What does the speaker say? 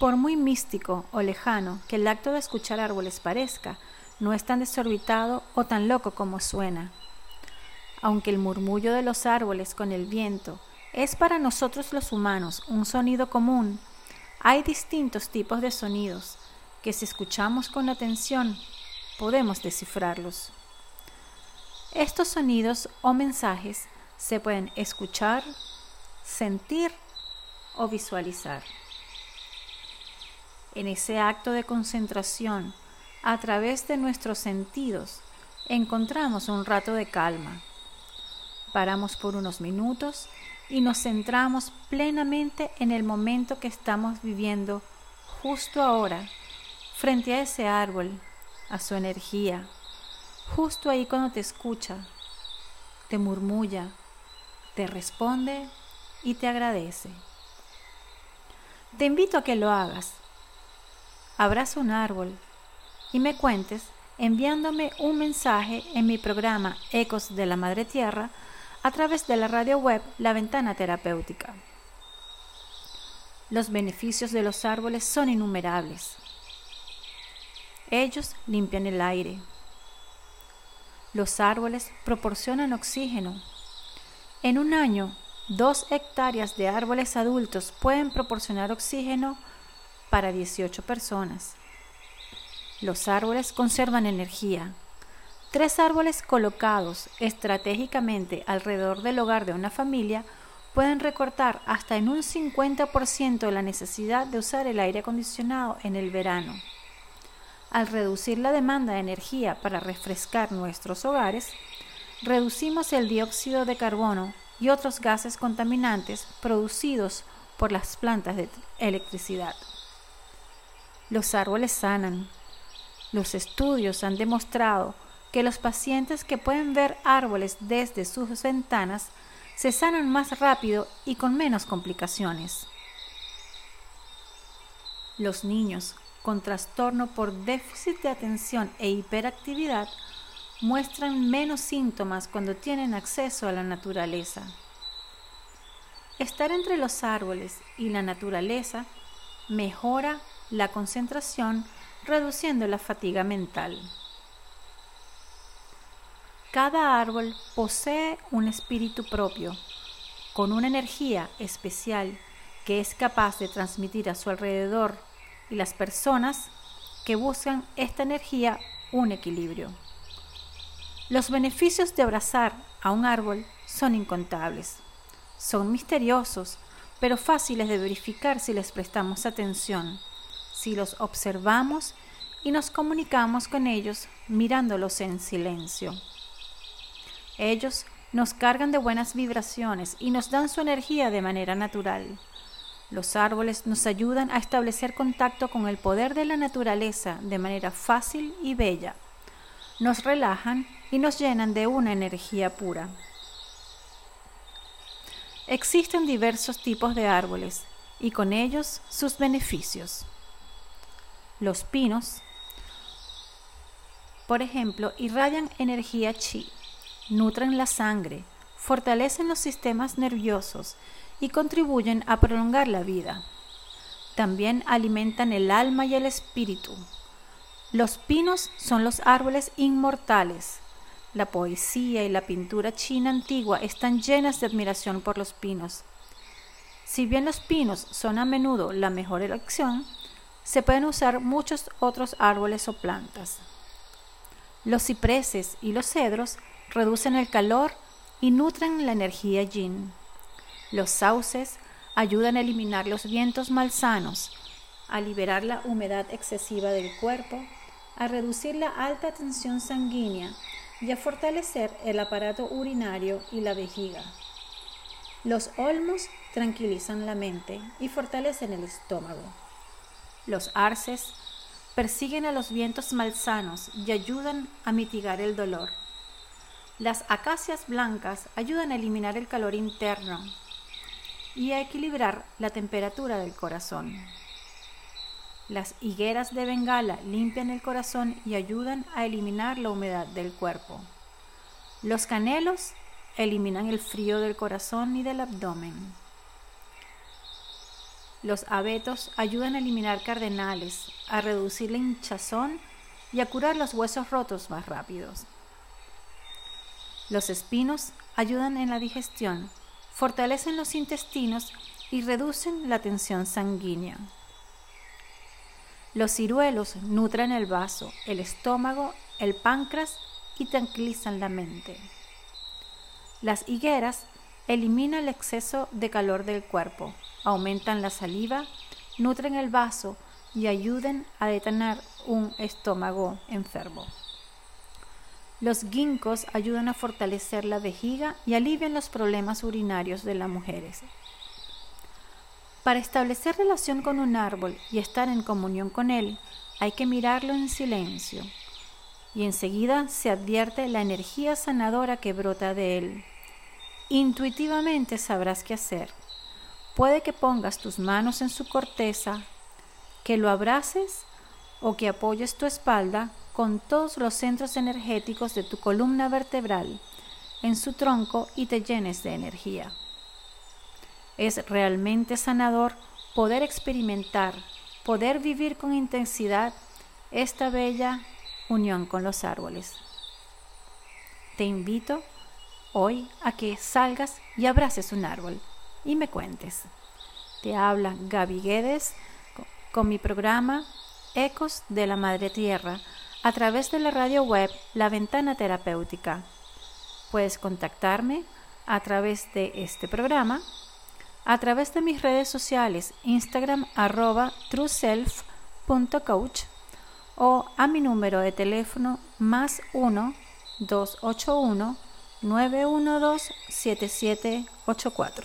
Por muy místico o lejano que el acto de escuchar árboles parezca, no es tan desorbitado o tan loco como suena. Aunque el murmullo de los árboles con el viento es para nosotros los humanos un sonido común, hay distintos tipos de sonidos que si escuchamos con atención podemos descifrarlos. Estos sonidos o mensajes se pueden escuchar, sentir o visualizar. En ese acto de concentración, a través de nuestros sentidos, encontramos un rato de calma. Paramos por unos minutos y nos centramos plenamente en el momento que estamos viviendo justo ahora, frente a ese árbol, a su energía, justo ahí cuando te escucha, te murmulla, te responde y te agradece. Te invito a que lo hagas abraza un árbol y me cuentes enviándome un mensaje en mi programa Ecos de la Madre Tierra a través de la radio web La Ventana Terapéutica. Los beneficios de los árboles son innumerables. Ellos limpian el aire. Los árboles proporcionan oxígeno. En un año, dos hectáreas de árboles adultos pueden proporcionar oxígeno para 18 personas. Los árboles conservan energía. Tres árboles colocados estratégicamente alrededor del hogar de una familia pueden recortar hasta en un 50% la necesidad de usar el aire acondicionado en el verano. Al reducir la demanda de energía para refrescar nuestros hogares, reducimos el dióxido de carbono y otros gases contaminantes producidos por las plantas de electricidad. Los árboles sanan. Los estudios han demostrado que los pacientes que pueden ver árboles desde sus ventanas se sanan más rápido y con menos complicaciones. Los niños con trastorno por déficit de atención e hiperactividad muestran menos síntomas cuando tienen acceso a la naturaleza. Estar entre los árboles y la naturaleza mejora la concentración, reduciendo la fatiga mental. Cada árbol posee un espíritu propio, con una energía especial que es capaz de transmitir a su alrededor y las personas que buscan esta energía un equilibrio. Los beneficios de abrazar a un árbol son incontables. Son misteriosos, pero fáciles de verificar si les prestamos atención si los observamos y nos comunicamos con ellos mirándolos en silencio. Ellos nos cargan de buenas vibraciones y nos dan su energía de manera natural. Los árboles nos ayudan a establecer contacto con el poder de la naturaleza de manera fácil y bella. Nos relajan y nos llenan de una energía pura. Existen diversos tipos de árboles y con ellos sus beneficios. Los pinos, por ejemplo, irradian energía chi, nutren la sangre, fortalecen los sistemas nerviosos y contribuyen a prolongar la vida. También alimentan el alma y el espíritu. Los pinos son los árboles inmortales. La poesía y la pintura china antigua están llenas de admiración por los pinos. Si bien los pinos son a menudo la mejor elección, se pueden usar muchos otros árboles o plantas. Los cipreses y los cedros reducen el calor y nutren la energía yin. Los sauces ayudan a eliminar los vientos malsanos, a liberar la humedad excesiva del cuerpo, a reducir la alta tensión sanguínea y a fortalecer el aparato urinario y la vejiga. Los olmos tranquilizan la mente y fortalecen el estómago. Los arces persiguen a los vientos malsanos y ayudan a mitigar el dolor. Las acacias blancas ayudan a eliminar el calor interno y a equilibrar la temperatura del corazón. Las higueras de Bengala limpian el corazón y ayudan a eliminar la humedad del cuerpo. Los canelos eliminan el frío del corazón y del abdomen. Los abetos ayudan a eliminar cardenales, a reducir la hinchazón y a curar los huesos rotos más rápidos. Los espinos ayudan en la digestión, fortalecen los intestinos y reducen la tensión sanguínea. Los ciruelos nutren el vaso, el estómago, el páncreas y tranquilizan la mente. Las higueras eliminan el exceso de calor del cuerpo, aumentan la saliva, nutren el vaso y ayuden a detener un estómago enfermo. Los ginkgos ayudan a fortalecer la vejiga y alivian los problemas urinarios de las mujeres. Para establecer relación con un árbol y estar en comunión con él, hay que mirarlo en silencio y enseguida se advierte la energía sanadora que brota de él. Intuitivamente sabrás qué hacer. Puede que pongas tus manos en su corteza, que lo abraces o que apoyes tu espalda con todos los centros energéticos de tu columna vertebral en su tronco y te llenes de energía. Es realmente sanador poder experimentar, poder vivir con intensidad esta bella unión con los árboles. Te invito hoy a que salgas y abraces un árbol y me cuentes. Te habla Gaby Guedes con mi programa Ecos de la Madre Tierra a través de la radio web La Ventana Terapéutica. Puedes contactarme a través de este programa, a través de mis redes sociales, Instagram arroba trueself.coach o a mi número de teléfono más 1 281 912 7784.